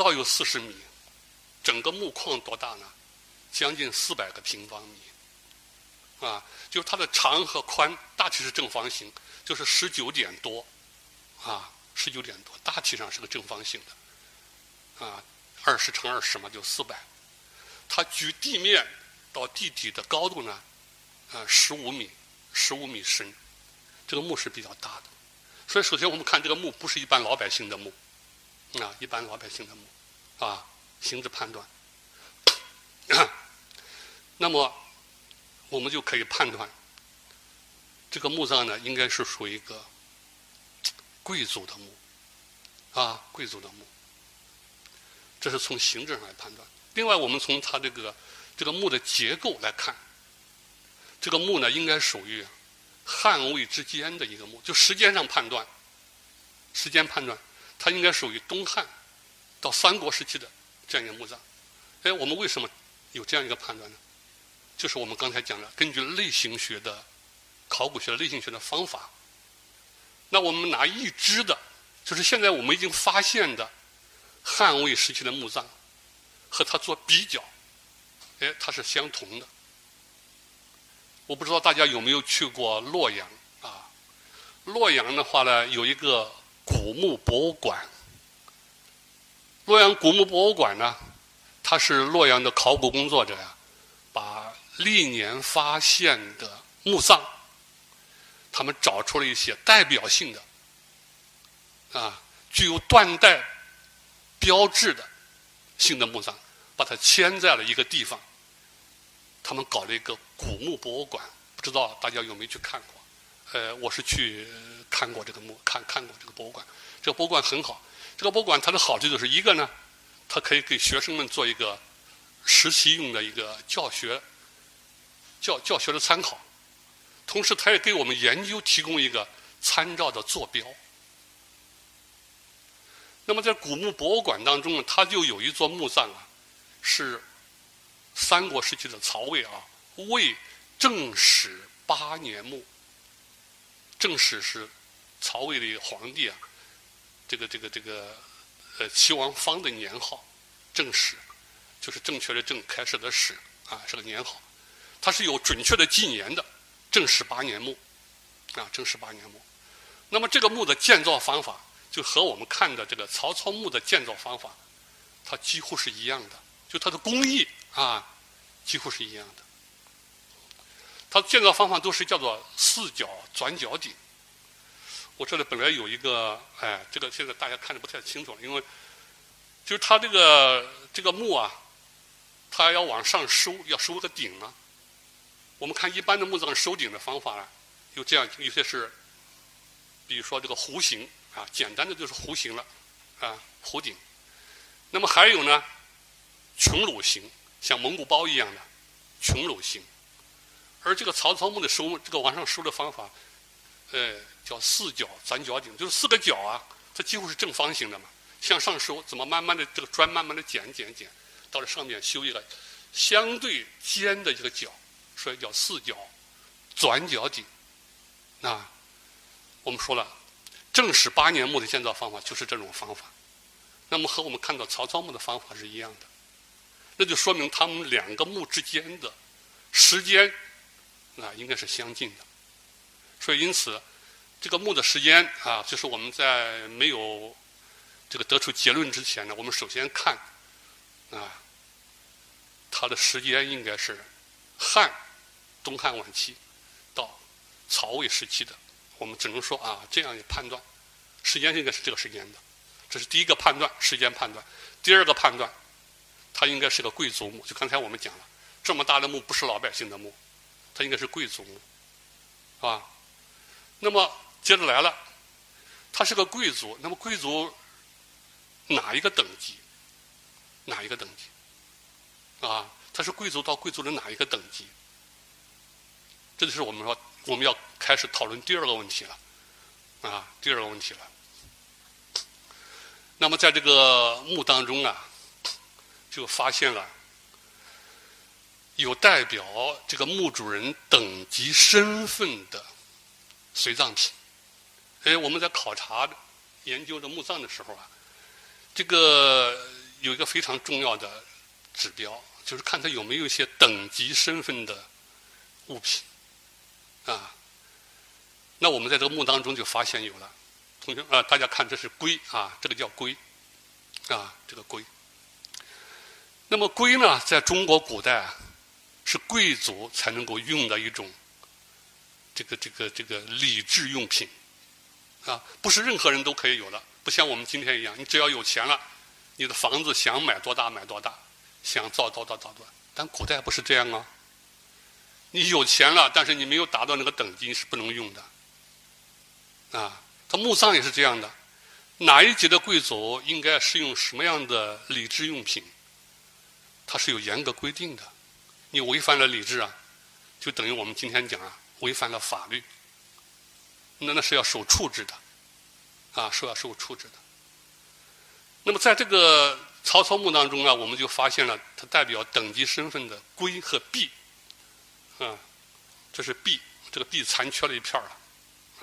倒有四十米，整个墓框多大呢？将近四百个平方米，啊，就是它的长和宽大体是正方形，就是十九点多，啊，十九点多，大体上是个正方形的，啊，二十乘二十嘛，就四百。它距地面到地底的高度呢，啊，十五米，十五米深，这个墓是比较大的。所以，首先我们看这个墓不是一般老百姓的墓，啊，一般老百姓的墓，啊，行之判断。那么，我们就可以判断，这个墓葬呢，应该是属于一个贵族的墓，啊，贵族的墓。这是从形制上来判断。另外，我们从它这个这个墓的结构来看，这个墓呢，应该属于汉魏之间的一个墓。就时间上判断，时间判断，它应该属于东汉到三国时期的这样一个墓葬。哎，我们为什么有这样一个判断呢？就是我们刚才讲的，根据类型学的考古学类型学的方法，那我们拿已知的，就是现在我们已经发现的汉魏时期的墓葬。和它做比较，哎，它是相同的。我不知道大家有没有去过洛阳啊？洛阳的话呢，有一个古墓博物馆。洛阳古墓博物馆呢，它是洛阳的考古工作者呀，把历年发现的墓葬，他们找出了一些代表性的，啊，具有断代标志的。新的墓葬，把它迁在了一个地方。他们搞了一个古墓博物馆，不知道大家有没有去看过？呃，我是去看过这个墓，看看过这个博物馆。这个博物馆很好。这个博物馆它的好处就是一个呢，它可以给学生们做一个实习用的一个教学教教学的参考，同时它也给我们研究提供一个参照的坐标。那么在古墓博物馆当中呢，它就有一座墓葬啊，是三国时期的曹魏啊，魏正始八年墓。正史是曹魏的皇帝啊，这个这个这个呃齐王方的年号，正史就是正确的正开始的始啊，是个年号，它是有准确的纪年的，正始八年墓啊，正始八年墓。那么这个墓的建造方法。就和我们看的这个曹操墓的建造方法，它几乎是一样的，就它的工艺啊，几乎是一样的。它建造方法都是叫做四角转角顶。我这里本来有一个，哎，这个现在大家看的不太清楚了，因为就是它这个这个墓啊，它要往上收，要收个顶啊。我们看一般的墓葬收顶的方法啊，有这样有些是，比如说这个弧形。啊，简单的就是弧形了，啊，弧顶。那么还有呢，穹庐形，像蒙古包一样的穹庐形。而这个曹操墓的收，这个往上收的方法，呃，叫四角转角顶，就是四个角啊，它几乎是正方形的嘛，向上收，怎么慢慢的这个砖慢慢的减减减，到了上面修一个相对尖的一个角，所以叫四角转角顶。啊，我们说了。正史八年墓的建造方法就是这种方法，那么和我们看到曹操墓的方法是一样的，那就说明他们两个墓之间的时间啊应该是相近的，所以因此这个墓的时间啊，就是我们在没有这个得出结论之前呢，我们首先看啊它的时间应该是汉东汉晚期到曹魏时期的。我们只能说啊，这样一判断，时间应该是这个时间的，这是第一个判断，时间判断。第二个判断，它应该是个贵族墓。就刚才我们讲了，这么大的墓不是老百姓的墓，他应该是贵族，啊。那么接着来了，他是个贵族，那么贵族哪一个等级？哪一个等级？啊，他是贵族到贵族的哪一个等级？这就是我们说。我们要开始讨论第二个问题了，啊，第二个问题了。那么在这个墓当中啊，就发现了有代表这个墓主人等级身份的随葬品。哎，我们在考察研究的墓葬的时候啊，这个有一个非常重要的指标，就是看它有没有一些等级身份的物品啊。那我们在这个墓当中就发现有了，同学啊，大家看这是龟啊，这个叫龟啊，这个龟。那么龟呢，在中国古代啊，是贵族才能够用的一种这个这个这个礼制用品啊，不是任何人都可以有的，不像我们今天一样，你只要有钱了。你的房子想买多大买多大，想造多大造多大。但古代不是这样啊！你有钱了，但是你没有达到那个等级是不能用的。啊，他墓葬也是这样的，哪一级的贵族应该使用什么样的礼制用品，它是有严格规定的。你违反了礼制啊，就等于我们今天讲啊，违反了法律，那那是要受处置的，啊，是要受处置的。那么，在这个曹操墓当中啊，我们就发现了它代表等级身份的龟和璧，啊，这是璧，这个璧残缺了一片儿了，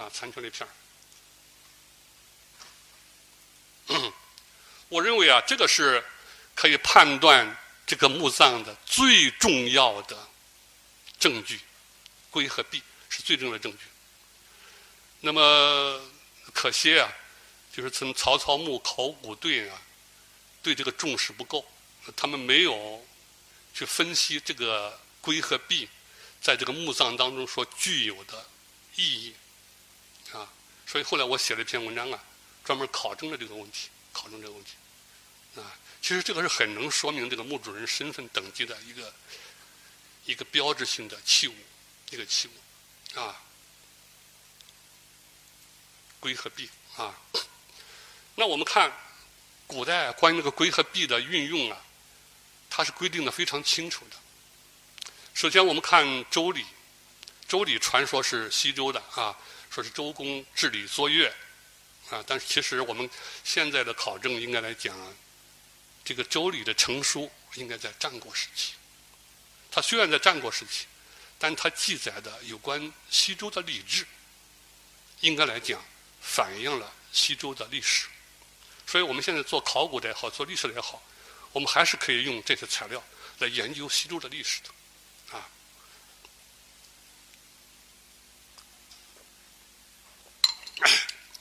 啊，残缺了一片儿。我认为啊，这个是可以判断这个墓葬的最重要的证据，龟和璧是最重要的证据。那么可惜啊。就是从曹操墓考古队啊，对这个重视不够，他们没有去分析这个龟和璧在这个墓葬当中所具有的意义啊，所以后来我写了一篇文章啊，专门考证了这个问题，考证这个问题啊，其实这个是很能说明这个墓主人身份等级的一个一个标志性的器物，一个器物啊，龟和璧啊。那我们看古代关于那个龟和璧的运用啊，它是规定的非常清楚的。首先，我们看《周礼》，《周礼》传说是西周的啊，说是周公治理作乐啊，但是其实我们现在的考证应该来讲，这个《周礼》的成书应该在战国时期。它虽然在战国时期，但它记载的有关西周的礼制，应该来讲反映了西周的历史。所以我们现在做考古的也好，做历史的也好，我们还是可以用这些材料来研究西周的历史的，啊。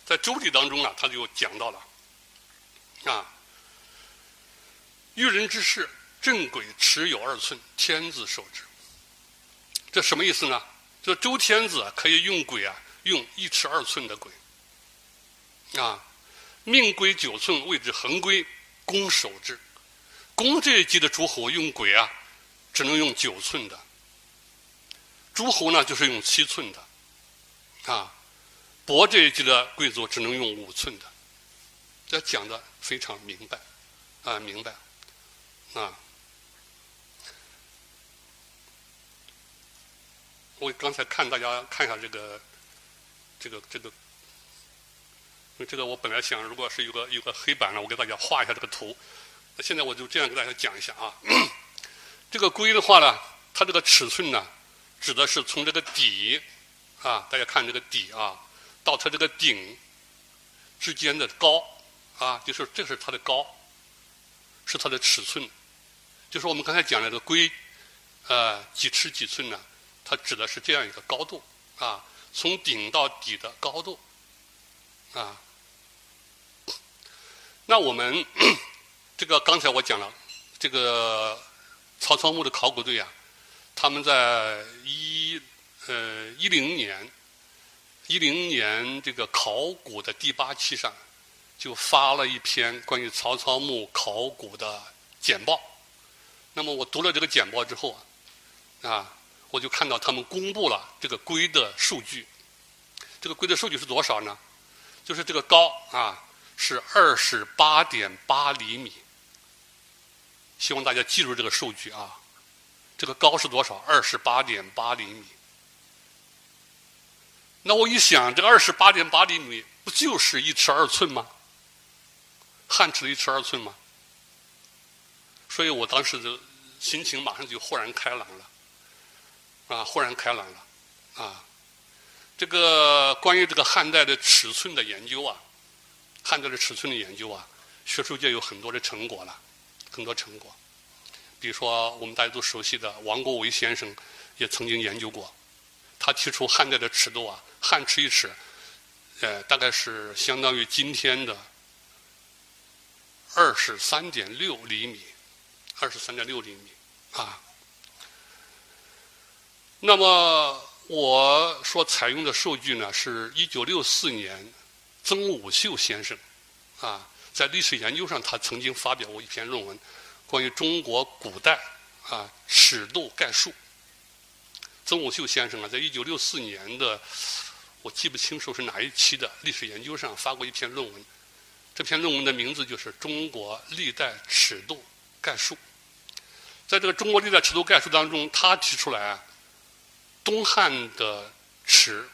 在《周礼》当中啊，他就讲到了，啊，育人之事，正轨尺有二寸，天子受之。这什么意思呢？这周天子可以用轨啊，用一尺二寸的轨，啊。命归九寸，谓之横规，公守之。公这一级的诸侯用轨啊，只能用九寸的；诸侯呢，就是用七寸的。啊，伯这一级的贵族只能用五寸的。这讲的非常明白，啊，明白，啊。我刚才看大家看一下这个，这个，这个。这个我本来想，如果是有个有个黑板呢，我给大家画一下这个图。那现在我就这样给大家讲一下啊。这个龟的话呢，它这个尺寸呢，指的是从这个底啊，大家看这个底啊，到它这个顶之间的高啊，就是这是它的高，是它的尺寸。就是我们刚才讲的这个龟，呃，几尺几寸呢？它指的是这样一个高度啊，从顶到底的高度啊。那我们 这个刚才我讲了，这个曹操墓的考古队啊，他们在一呃一零年一零年这个考古的第八期上，就发了一篇关于曹操墓考古的简报。那么我读了这个简报之后啊，啊，我就看到他们公布了这个龟的数据。这个龟的数据是多少呢？就是这个高啊。是二十八点八厘米，希望大家记住这个数据啊。这个高是多少？二十八点八厘米。那我一想，这个二十八点八厘米不就是一尺二寸吗？汉尺的一尺二寸吗？所以我当时就心情马上就豁然开朗了，啊，豁然开朗了，啊，这个关于这个汉代的尺寸的研究啊。汉代的尺寸的研究啊，学术界有很多的成果了，很多成果。比如说，我们大家都熟悉的王国维先生也曾经研究过，他提出汉代的尺度啊，汉尺一尺，呃，大概是相当于今天的二十三点六厘米，二十三点六厘米啊。那么我所采用的数据呢，是一九六四年曾武秀先生啊，在历史研究上，他曾经发表过一篇论文。关于中国古代啊尺度概述，曾武秀先生啊，在一九六四年的我记不清楚是哪一期的历史研究上发过一篇论文，这篇论文的名字就是《中国历代尺度概述》。在这个《中国历代尺度概述》当中，他提出来，东汉的尺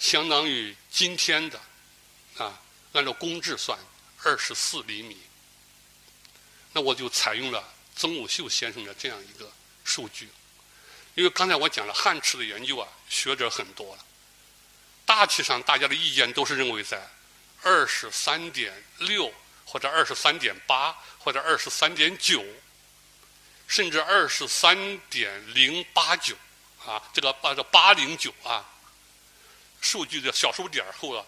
相当于今天的啊，按照公制算二十四厘米。那我就采用了曾武秀先生的这样一个数据，因为刚才我讲了汉尺的研究啊，学者很多了，大体上大家的意见都是认为在二十三点六或者二十三点八或者二十三点九，甚至二十三点零八九啊，这个八这八零九啊，数据的小数点后啊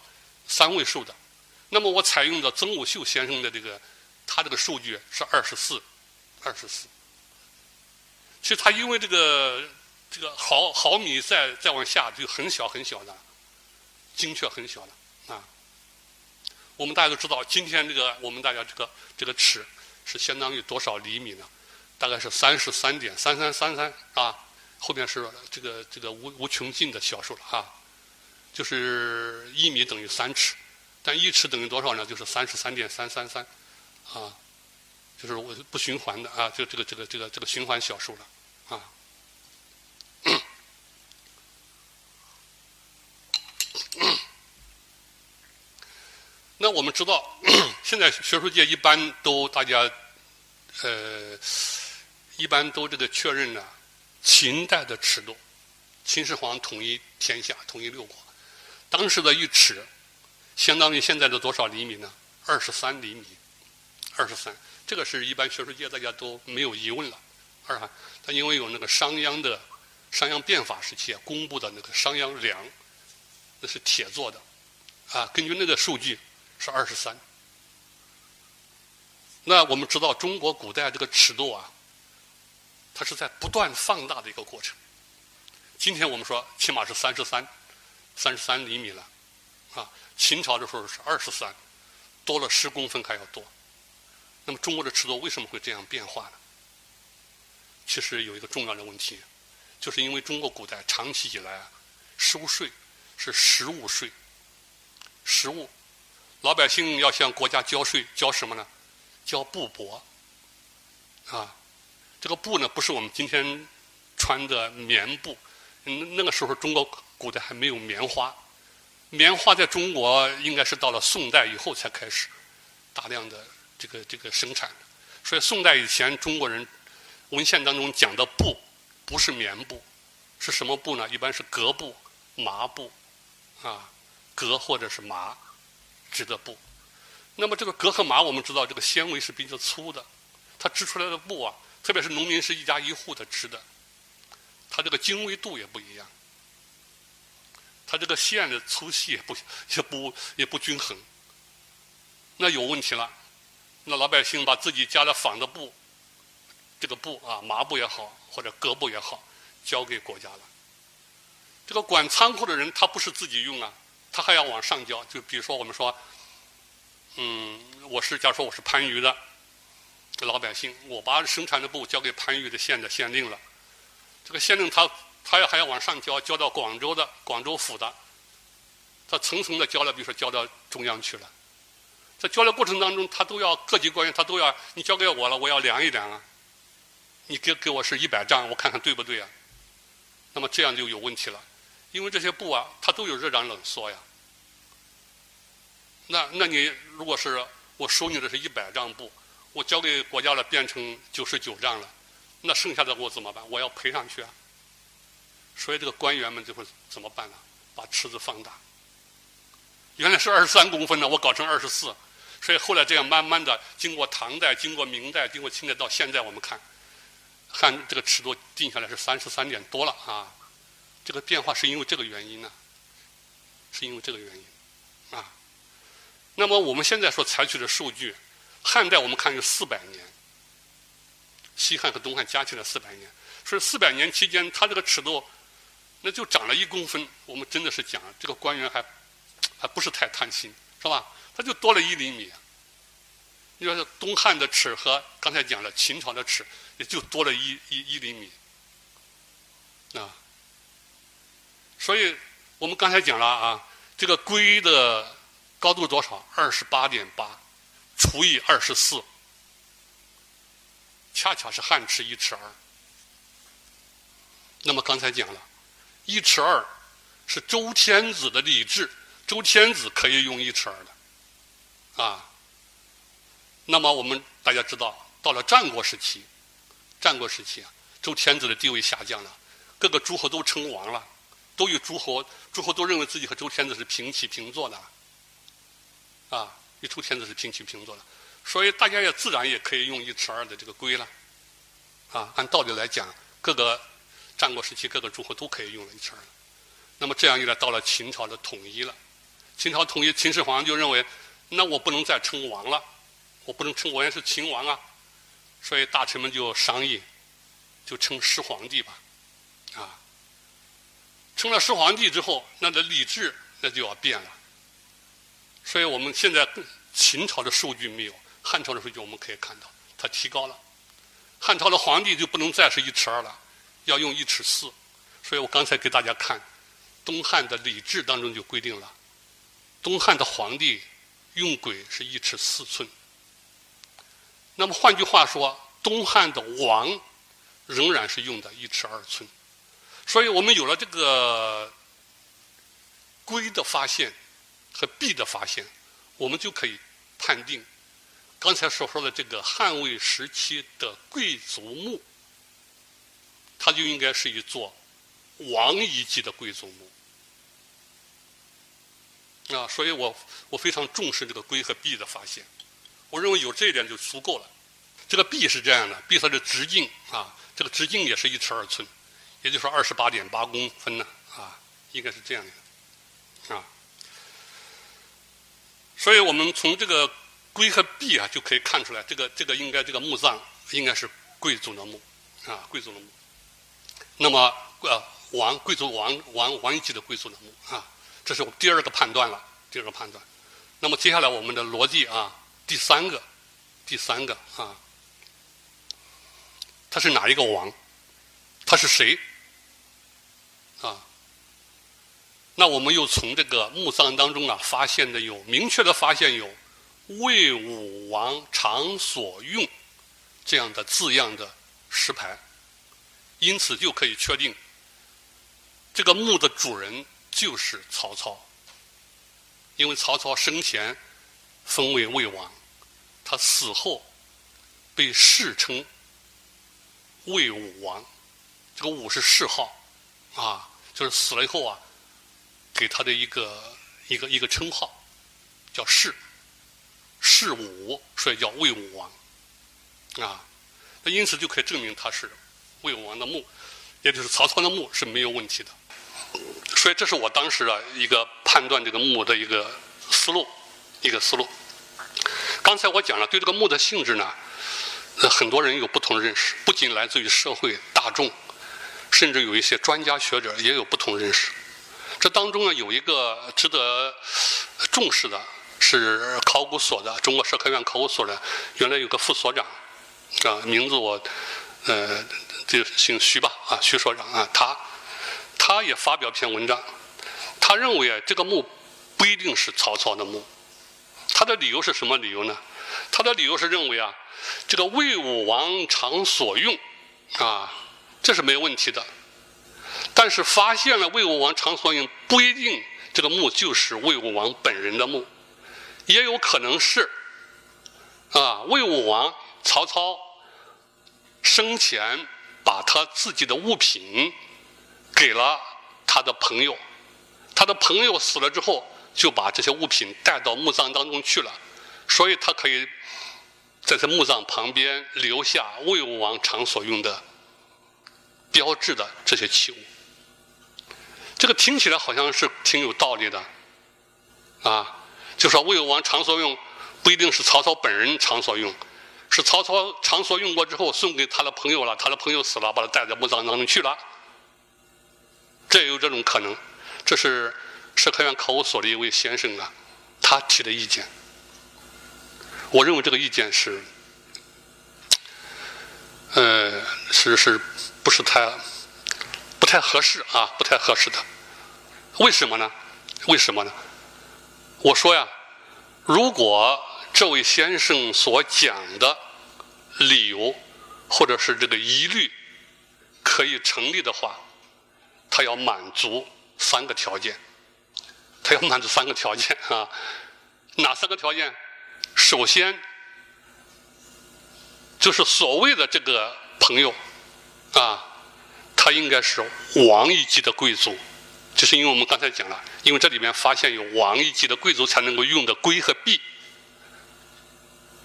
三位数的，那么我采用的曾武秀先生的这个。他这个数据是二十四，二十四。其实他因为这个这个毫毫米再再往下就很小很小的，精确很小的。我们大家都知道，今天这个我们大家这个这个尺是相当于多少厘米呢？大概是三十三点三三三三啊。后面是这个这个无无穷尽的小数了啊。就是一米等于三尺，但一尺等于多少呢？就是三十三点三三三。啊，就是我不循环的啊，就这个这个这个这个循环小数了啊。我们知道，现在学术界一般都大家呃，一般都这个确认呢秦代的尺度，秦始皇统一天下，统一六国，当时的一尺相当于现在的多少厘米呢？二十三厘米。二十三，这个是一般学术界大家都没有疑问了。二哈，他因为有那个商鞅的商鞅变法时期啊公布的那个商鞅量，那是铁做的，啊，根据那个数据是二十三。那我们知道中国古代这个尺度啊，它是在不断放大的一个过程。今天我们说起码是三十三，三十三厘米了，啊，秦朝的时候是二十三，多了十公分还要多。那么中国的尺度为什么会这样变化呢？其实有一个重要的问题，就是因为中国古代长期以来啊，收税是实物税，实物，老百姓要向国家交税，交什么呢？交布帛，啊，这个布呢不是我们今天穿的棉布，嗯，那个时候中国古代还没有棉花，棉花在中国应该是到了宋代以后才开始大量的。这个这个生产，所以宋代以前中国人文献当中讲的布不是棉布，是什么布呢？一般是革布、麻布，啊，革或者是麻织的布。那么这个革和麻，我们知道这个纤维是比较粗的，它织出来的布啊，特别是农民是一家一户的织的，它这个经纬度也不一样，它这个线的粗细也不也不也不均衡，那有问题了。那老百姓把自己家的纺的布，这个布啊，麻布也好，或者革布也好，交给国家了。这个管仓库的人，他不是自己用啊，他还要往上交。就比如说，我们说，嗯，我是假如说我是番禺的老百姓，我把生产的布交给番禺的县的县令了，这个县令他他要还要往上交，交到广州的广州府的，他层层的交了，比如说交到中央去了。在交流过程当中，他都要各级官员，他都要你交给我了，我要量一量啊。你给给我是一百丈，我看看对不对啊？那么这样就有问题了，因为这些布啊，它都有热胀冷缩呀。那那你如果是我收你的是一百丈布，我交给国家了变成九十九丈了，那剩下的我怎么办？我要赔上去啊。所以这个官员们就会怎么办呢？把尺子放大，原来是二十三公分的，我搞成二十四。所以后来这样慢慢的，经过唐代、经过明代、经过清代，到现在我们看，汉这个尺度定下来是三十三点多了啊。这个变化是因为这个原因呢，是因为这个原因啊。那么我们现在所采取的数据，汉代我们看有四百年，西汉和东汉加起来四百年，所以四百年期间，它这个尺度那就长了一公分。我们真的是讲这个官员还还不是太贪心，是吧？它就多了一厘米。你说东汉的尺和刚才讲的秦朝的尺，也就多了一一一厘米啊。所以我们刚才讲了啊，这个龟的高度多少？二十八点八除以二十四，恰恰是汉尺一尺二。那么刚才讲了，一尺二是周天子的礼制，周天子可以用一尺二的啊。那么我们大家知道，到了战国时期，战国时期啊，周天子的地位下降了，各个诸侯都称王了，都与诸侯，诸侯都认为自己和周天子是平起平坐的，啊，与周天子是平起平坐的，所以大家也自然也可以用一尺二的这个规了，啊，按道理来讲，各个战国时期各个诸侯都可以用了一尺二，那么这样一来，到了秦朝的统一了，秦朝统一，秦始皇就认为，那我不能再称王了。我不能称我也是秦王啊，所以大臣们就商议，就称始皇帝吧，称了始皇帝之后，那的礼制那就要变了。所以我们现在秦朝的数据没有，汉朝的数据我们可以看到，它提高了。汉朝的皇帝就不能再是一尺二了，要用一尺四。所以我刚才给大家看，东汉的礼制当中就规定了，东汉的皇帝用轨是一尺四寸。那么换句话说，东汉的王仍然是用的一尺二寸，所以我们有了这个龟的发现和璧的发现，我们就可以判定刚才所说的这个汉魏时期的贵族墓，它就应该是一座王一级的贵族墓啊。所以我我非常重视这个龟和璧的发现。我认为有这一点就足够了。这个璧是这样的，璧它的直径啊，这个直径也是一尺二寸，也就是说二十八点八公分呢啊，应该是这样的啊。所以我们从这个龟和璧啊就可以看出来，这个这个应该这个墓葬应该是贵族的墓啊，贵族的墓。那么呃，王贵族王王王一级的贵族的墓啊，这是我第二个判断了，第二个判断。那么接下来我们的逻辑啊。第三个，第三个啊，他是哪一个王？他是谁？啊？那我们又从这个墓葬当中啊，发现的有明确的发现有“魏武王常所用”这样的字样的石牌，因此就可以确定，这个墓的主人就是曹操，因为曹操生前封为魏王。他死后被世称魏武王，这个武是谥号啊，就是死了以后啊，给他的一个一个一个称号叫世世武，所以叫魏武王啊。那因此就可以证明他是魏武王的墓，也就是曹操的墓是没有问题的。所以这是我当时啊一个判断这个墓的一个思路，一个思路。刚才我讲了，对这个墓的性质呢，呃，很多人有不同认识，不仅来自于社会大众，甚至有一些专家学者也有不同认识。这当中呢，有一个值得重视的，是考古所的中国社科院考古所的，原来有个副所长，啊，名字我，呃，就姓徐吧，啊，徐所长啊，他，他也发表篇文章，他认为啊，这个墓不一定是曹操的墓。他的理由是什么理由呢？他的理由是认为啊，这个魏武王常所用，啊，这是没有问题的。但是发现了魏武王常所用，不一定这个墓就是魏武王本人的墓，也有可能是，啊，魏武王曹操生前把他自己的物品给了他的朋友，他的朋友死了之后。就把这些物品带到墓葬当中去了，所以他可以在这墓葬旁边留下魏武王常所用的标志的这些器物。这个听起来好像是挺有道理的，啊，就说魏武王常所用不一定是曹操本人常所用，是曹操常所用过之后送给他的朋友了，他的朋友死了，把他带在墓葬当中去了，这也有这种可能。这是社科院考古所的一位先生啊，他提的意见。我认为这个意见是，呃，是是不是太？不太合适啊，不太合适的。为什么呢？为什么呢？我说呀，如果这位先生所讲的理由或者是这个疑虑可以成立的话，他要满足三个条件。他要满足三个条件啊，哪三个条件？首先就是所谓的这个朋友啊。他应该是王一级的贵族，就是因为我们刚才讲了，因为这里面发现有王一级的贵族才能够用的龟和璧，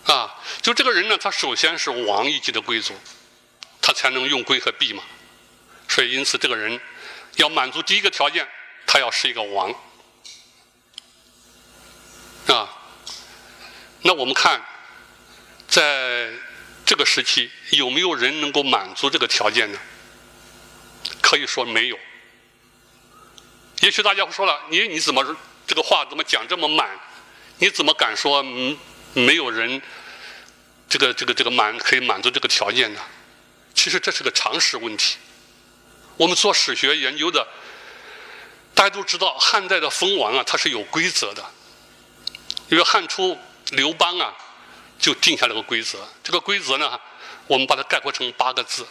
啊，就这个人呢，他首先是王一级的贵族，他才能用龟和璧嘛，所以因此这个人要满足第一个条件，他要是一个王，啊，那我们看，在这个时期有没有人能够满足这个条件呢？可以说没有。也许大家会说了，你你怎么这个话怎么讲这么满？你怎么敢说嗯没有人这个这个这个满可以满足这个条件呢？其实这是个常识问题。我们做史学研究的，大家都知道汉代的封王啊，它是有规则的。因为汉初刘邦啊，就定下了个规则。这个规则呢，我们把它概括成八个字：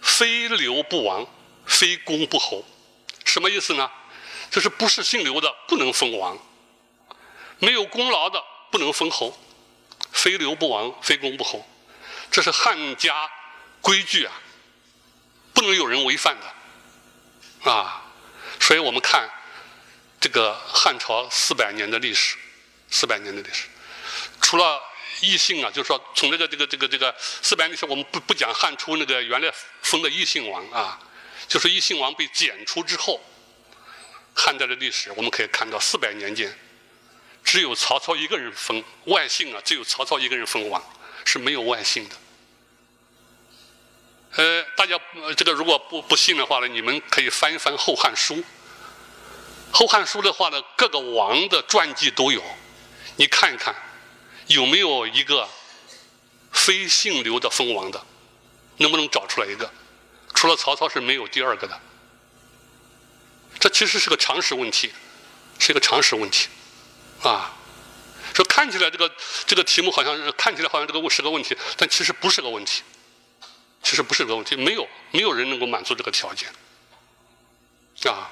非刘不王。非公不侯，什么意思呢？就是不是姓刘的不能封王，没有功劳的不能封侯，非刘不王，非公不侯，这是汉家规矩啊，不能有人违反的啊。所以我们看这个汉朝四百年的历史，四百年的历史，除了异姓啊，就是说从这个这个这个这个四百年历史，我们不不讲汉初那个原来封的异姓王啊。就是异姓王被剪除之后，汉代的历史我们可以看到，四百年间，只有曹操一个人封外姓啊，只有曹操一个人封王，是没有外姓的。呃，大家这个如果不不信的话呢，你们可以翻一翻《后汉书》。《后汉书》的话呢，各个王的传记都有，你看一看，有没有一个非姓刘的封王的，能不能找出来一个？除了曹操是没有第二个的，这其实是个常识问题，是一个常识问题，啊，说看起来这个这个题目好像是看起来好像这个是个问题，但其实不是个问题，其实不是个问题，没有没有人能够满足这个条件，啊，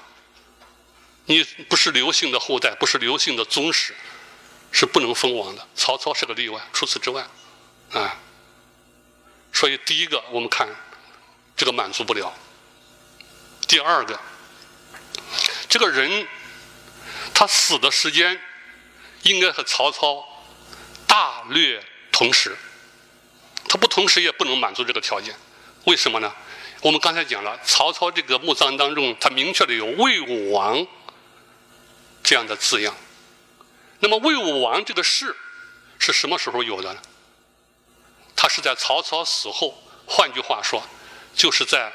你不是刘姓的后代，不是刘姓的宗室，是不能封王的。曹操是个例外，除此之外，啊，所以第一个我们看。这个满足不了。第二个，这个人他死的时间应该和曹操大略同时，他不同时也不能满足这个条件。为什么呢？我们刚才讲了，曹操这个墓葬当中，他明确的有魏武王这样的字样。那么魏武王这个氏是什么时候有的呢？他是在曹操死后。换句话说。就是在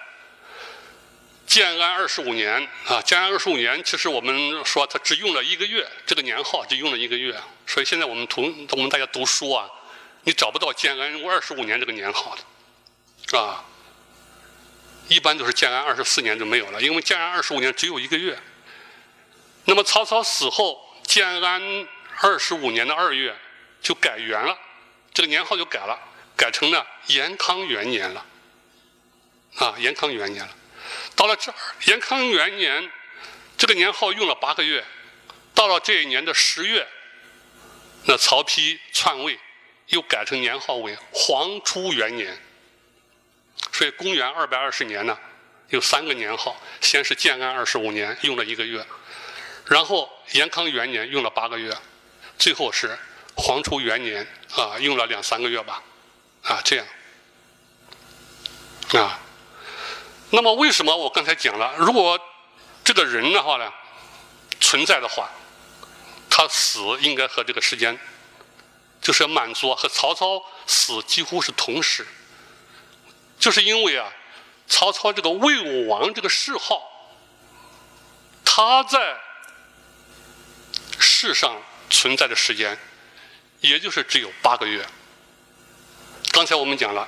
建安二十五年啊，建安二十五年，其实我们说他只用了一个月，这个年号只用了一个月，所以现在我们读我们大家读书啊，你找不到建安二十五年这个年号的，啊，一般都是建安二十四年就没有了，因为建安二十五年只有一个月。那么曹操死后，建安二十五年的二月就改元了，这个年号就改了，改成了延康元年了。啊，延康元年了，到了这儿，延康元年，这个年号用了八个月，到了这一年的十月，那曹丕篡位，又改成年号为黄初元年。所以公元二百二十年呢，有三个年号，先是建安二十五年用了一个月，然后延康元年用了八个月，最后是黄初元年啊，用了两三个月吧，啊，这样啊。那么为什么我刚才讲了，如果这个人的话呢存在的话，他死应该和这个时间，就是满族和曹操死几乎是同时，就是因为啊，曹操这个魏武王这个谥号，他在世上存在的时间，也就是只有八个月。刚才我们讲了，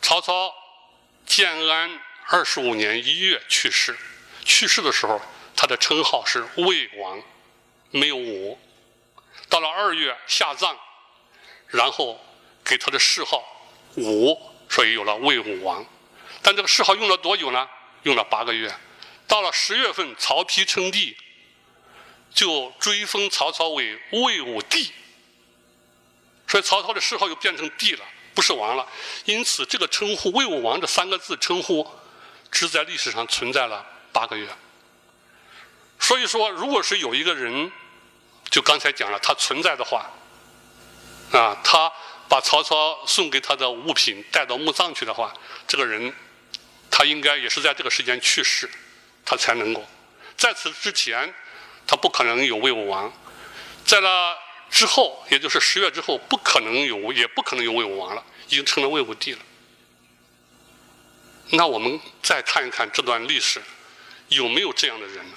曹操建安二十五年一月去世，去世的时候他的称号是魏王，没有武。到了二月下葬，然后给他的谥号武，所以有了魏武王。但这个谥号用了多久呢？用了八个月。到了十月份，曹丕称帝，就追封曹操为魏武帝。所以曹操的谥号又变成帝了，不是王了。因此，这个称呼“魏武王”这三个字称呼。只在历史上存在了八个月，所以说，如果是有一个人，就刚才讲了，他存在的话，啊，他把曹操送给他的物品带到墓葬去的话，这个人，他应该也是在这个时间去世，他才能够。在此之前，他不可能有魏武王；在那之后，也就是十月之后，不可能有，也不可能有魏武王了，已经成了魏武帝了。那我们再看一看这段历史，有没有这样的人呢？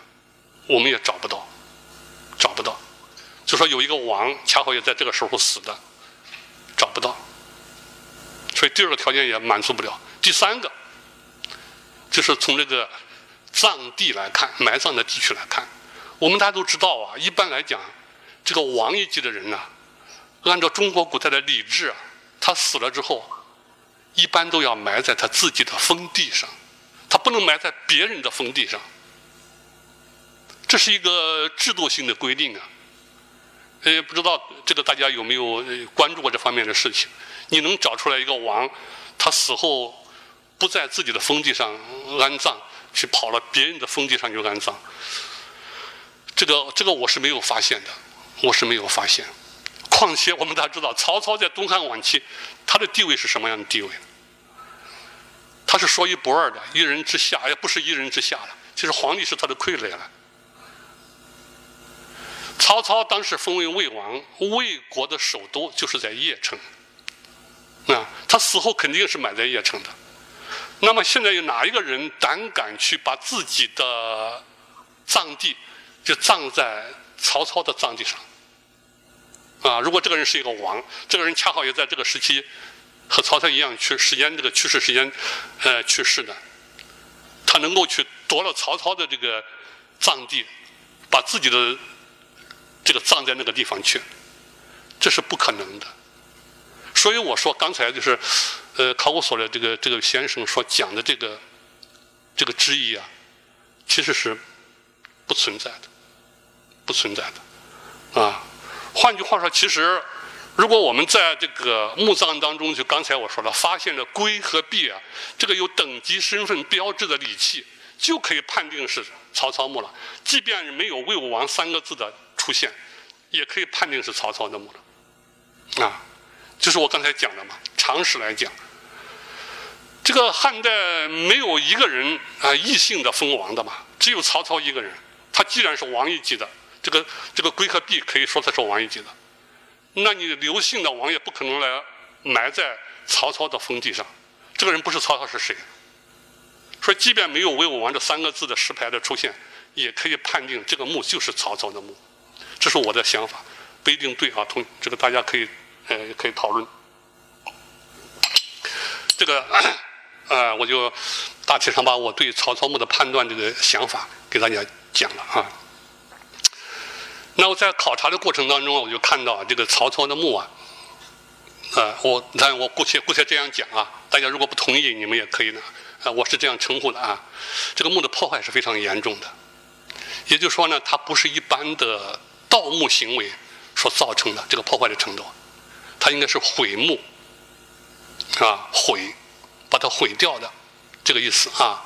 我们也找不到，找不到。就说有一个王，恰好也在这个时候死的，找不到。所以第二个条件也满足不了。第三个，就是从这个葬地来看，埋葬的地区来看，我们大家都知道啊。一般来讲，这个王一级的人呢，按照中国古代的礼制啊，他死了之后。一般都要埋在他自己的封地上，他不能埋在别人的封地上。这是一个制度性的规定啊。呃，不知道这个大家有没有关注过这方面的事情？你能找出来一个王，他死后不在自己的封地上安葬，去跑了别人的封地上去安葬？这个这个我是没有发现的，我是没有发现。况且我们大家知道，曹操在东汉晚期，他的地位是什么样的地位？他是说一不二的，一人之下，也不是一人之下了。其实皇帝是他的傀儡了。曹操当时封为魏王，魏国的首都就是在邺城。啊，他死后肯定是埋在邺城的。那么现在有哪一个人胆敢去把自己的葬地就葬在曹操的葬地上？啊，如果这个人是一个王，这个人恰好也在这个时期。和曹操一样，去时间这个去世时间，呃，去世的，他能够去夺了曹操的这个葬地，把自己的这个葬在那个地方去，这是不可能的。所以我说刚才就是，呃，考古所的这个这个先生所讲的这个这个质疑啊，其实是不存在的，不存在的，啊，换句话说，其实。如果我们在这个墓葬当中，就刚才我说了，发现了龟和璧啊，这个有等级身份标志的礼器，就可以判定是曹操墓了。即便没有魏武王三个字的出现，也可以判定是曹操的墓了。啊，就是我刚才讲的嘛。常识来讲，这个汉代没有一个人啊异姓的封王的嘛，只有曹操一个人。他既然是王一级的，这个这个龟和璧可以说他是王一级的。那你刘姓的王爷不可能来埋在曹操的封地上，这个人不是曹操是谁？说即便没有魏武王这三个字的石牌的出现，也可以判定这个墓就是曹操的墓，这是我的想法，不一定对啊。同这个大家可以呃可以讨论。这个呃我就大体上把我对曹操墓的判断这个想法给大家讲了啊。那我在考察的过程当中，我就看到这个曹操的墓啊，啊，我那我姑且姑且这样讲啊，大家如果不同意，你们也可以呢，啊，我是这样称呼的啊，这个墓的破坏是非常严重的，也就是说呢，它不是一般的盗墓行为所造成的这个破坏的程度，它应该是毁墓，啊，毁，把它毁掉的这个意思啊。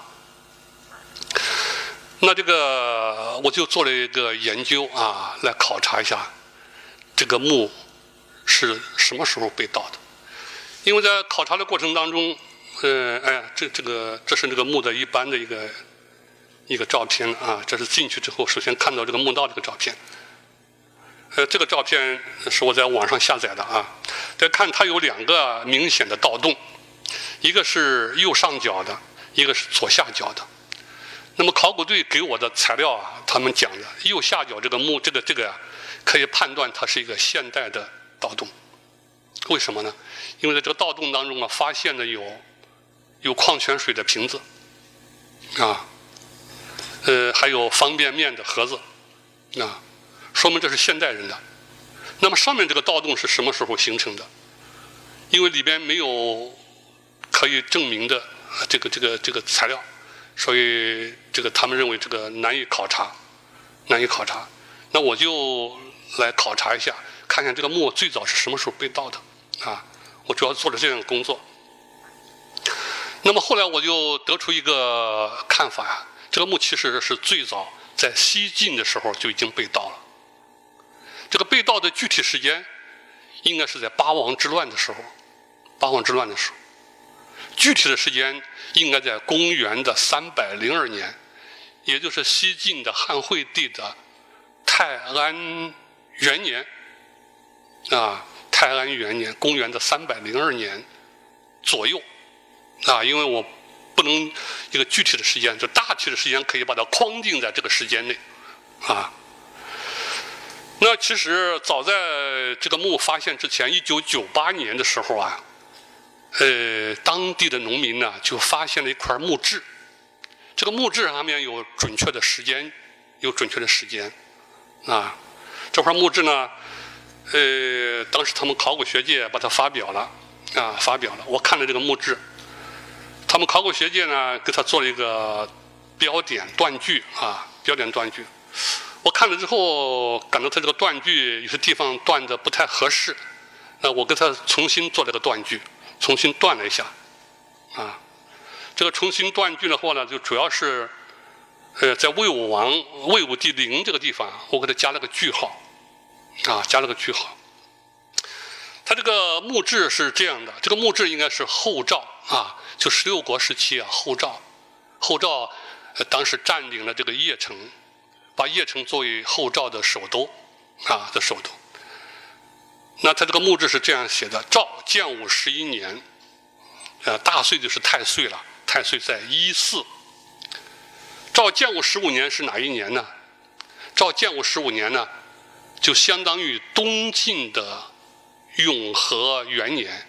那这个我就做了一个研究啊，来考察一下这个墓是什么时候被盗的？因为在考察的过程当中，呃，哎，这这个这是这个墓的一般的一个一个照片啊，这是进去之后首先看到这个墓道这个照片。呃，这个照片是我在网上下载的啊。再看它有两个明显的盗洞，一个是右上角的，一个是左下角的。那么考古队给我的材料啊，他们讲的右下角这个墓，这个这个呀，可以判断它是一个现代的盗洞。为什么呢？因为在这个盗洞当中啊，发现的有有矿泉水的瓶子啊，呃，还有方便面的盒子啊。说明这是现代人的。那么上面这个盗洞是什么时候形成的？因为里边没有可以证明的这个这个这个材料，所以这个他们认为这个难以考察，难以考察。那我就来考察一下，看看这个墓最早是什么时候被盗的啊？我主要做了这样的工作。那么后来我就得出一个看法呀，这个墓其实是最早在西晋的时候就已经被盗了。这个被盗的具体时间，应该是在八王之乱的时候。八王之乱的时候，具体的时间应该在公元的三百零二年，也就是西晋的汉惠帝的泰安元年啊，泰安元年，公元的三百零二年左右啊，因为我不能一个具体的时间，就大体的时间可以把它框定在这个时间内啊。那其实早在这个墓发现之前，一九九八年的时候啊，呃，当地的农民呢就发现了一块墓志。这个墓志上面有准确的时间，有准确的时间啊。这块墓志呢，呃，当时他们考古学界把它发表了啊，发表了。我看了这个墓志，他们考古学界呢给他做了一个标点断句啊，标点断句。我看了之后，感到他这个断句有些地方断的不太合适，那我给他重新做了个断句，重新断了一下，啊，这个重新断句的话呢，就主要是，呃，在魏武王魏武帝陵这个地方，我给他加了个句号，啊，加了个句号。他这个墓志是这样的，这个墓志应该是后赵啊，就十六国时期啊，后赵，后赵当时占领了这个邺城。把邺城作为后赵的首都，啊的首都。那他这个墓志是这样写的：赵建武十一年，呃，大岁就是太岁了，太岁在一四。赵建武十五年是哪一年呢？赵建武十五年呢，就相当于东晋的永和元年，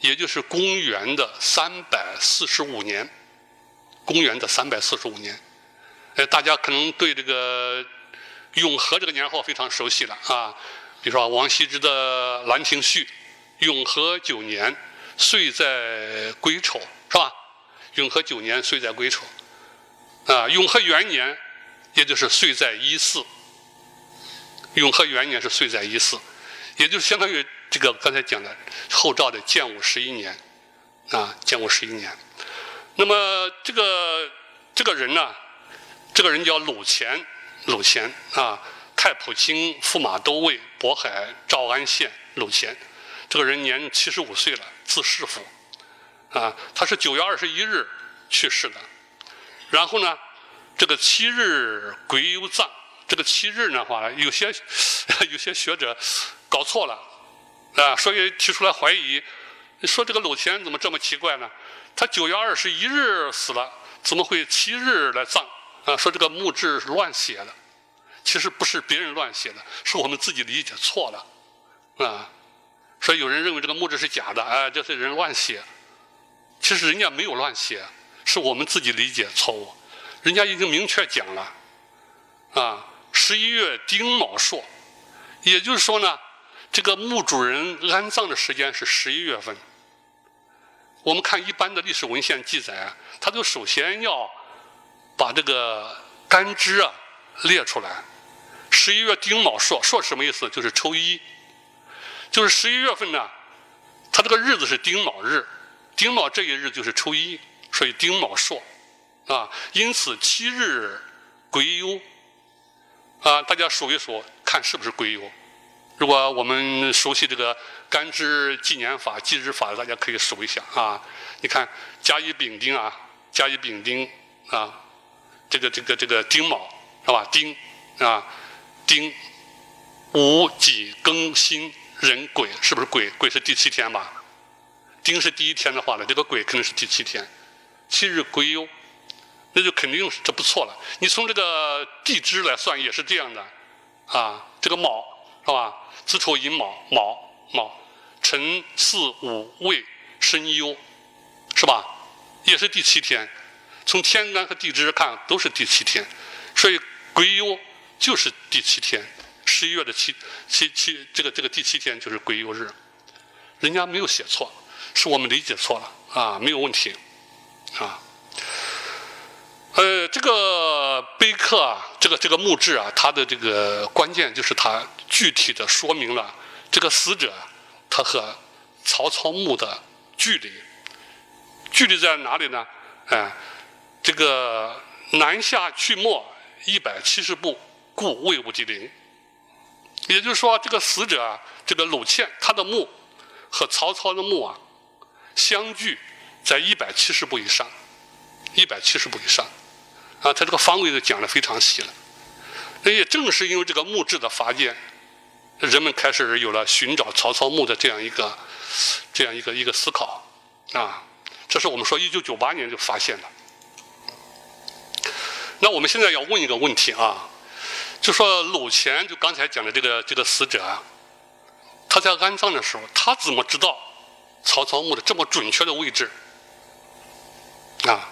也就是公元的三百四十五年，公元的三百四十五年。呃，大家可能对这个永和这个年号非常熟悉了啊。比如说王羲之的《兰亭序》，永和九年，岁在癸丑，是吧？永和九年，岁在癸丑。啊，永和元年，也就是岁在一四。永和元年是岁在一四，也就是相当于这个刚才讲的后赵的建武十一年，啊，建武十一年。那么这个这个人呢？这个人叫鲁虔，鲁虔啊，太仆卿、驸马都尉、渤海诏安县鲁虔。这个人年七十五岁了，字世甫，啊，他是九月二十一日去世的。然后呢，这个七日癸酉葬，这个七日的话，有些 有些学者搞错了，啊，所以提出来怀疑，说这个鲁虔怎么这么奇怪呢？他九月二十一日死了，怎么会七日来葬？啊，说这个墓志是乱写的，其实不是别人乱写的，是我们自己理解错了，啊，所以有人认为这个墓志是假的，哎，这些人乱写，其实人家没有乱写，是我们自己理解错误，人家已经明确讲了，啊，十一月丁卯朔，也就是说呢，这个墓主人安葬的时间是十一月份，我们看一般的历史文献记载啊，他都首先要。把这个干支啊列出来，十一月丁卯朔，朔什么意思？就是初一，就是十一月份呢，它这个日子是丁卯日，丁卯这一日就是初一，所以丁卯朔，啊，因此七日癸酉，啊，大家数一数，看是不是癸酉？如果我们熟悉这个干支纪年法、纪日法的，大家可以数一下啊。你看甲乙丙丁啊，甲乙丙丁啊，这个这个这个丁卯是吧？丁啊，丁戊己庚辛壬癸，是不是癸？癸是第七天吧？丁是第一天的话呢，这个癸肯定是第七天。七日癸酉，那就肯定是这不错了。你从这个地支来算也是这样的啊。这个卯是吧？子丑寅卯，卯卯，辰巳午未申酉，是吧？也是第七天。从天干和地支看都是第七天，所以癸酉就是第七天。十一月的七七七，这个这个第七天就是癸酉日，人家没有写错，是我们理解错了啊，没有问题啊。呃，这个碑刻啊，这个这个墓志啊，它的这个关键就是它具体的说明了这个死者他和曹操墓的距离，距离在哪里呢？哎，这个南下去没一百七十步，故魏武帝陵。也就是说，这个死者啊，这个鲁倩他的墓和曹操的墓啊，相距在一百七十步以上，一百七十步以上。啊，他这个方位就讲的非常细了。那也正是因为这个墓志的发现，人们开始有了寻找曹操墓的这样一个、这样一个一个思考。啊，这是我们说一九九八年就发现的。那我们现在要问一个问题啊，就说鲁乾就刚才讲的这个这个死者啊，他在安葬的时候，他怎么知道曹操墓的这么准确的位置？啊？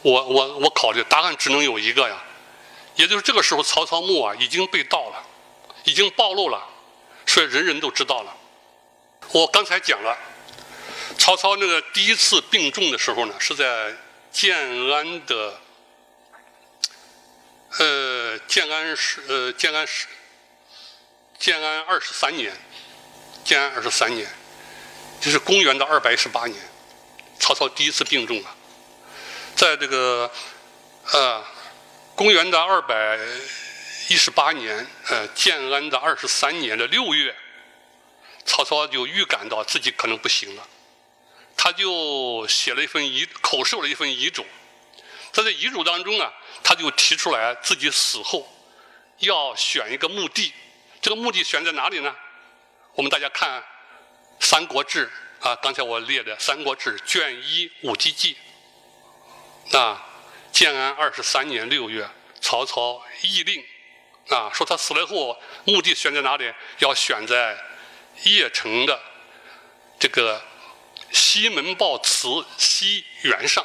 我我我考虑答案只能有一个呀，也就是这个时候曹操墓啊已经被盗了，已经暴露了，所以人人都知道了。我刚才讲了，曹操那个第一次病重的时候呢，是在建安的，呃建安十呃建安十建安二十三年，建安二十三年，就是公元的二百一十八年，曹操第一次病重了。在这个呃，公元的二百一十八年，呃，建安的二十三年的六月，曹操就预感到自己可能不行了，他就写了一份遗口授了一份遗嘱，在这遗嘱当中啊，他就提出来自己死后要选一个墓地，这个墓地选在哪里呢？我们大家看《三国志》啊，刚才我列的《三国志》卷一《武帝纪》。那建安二十三年六月，曹操议令，啊，说他死了后，墓地选在哪里？要选在邺城的这个西门豹祠西园上。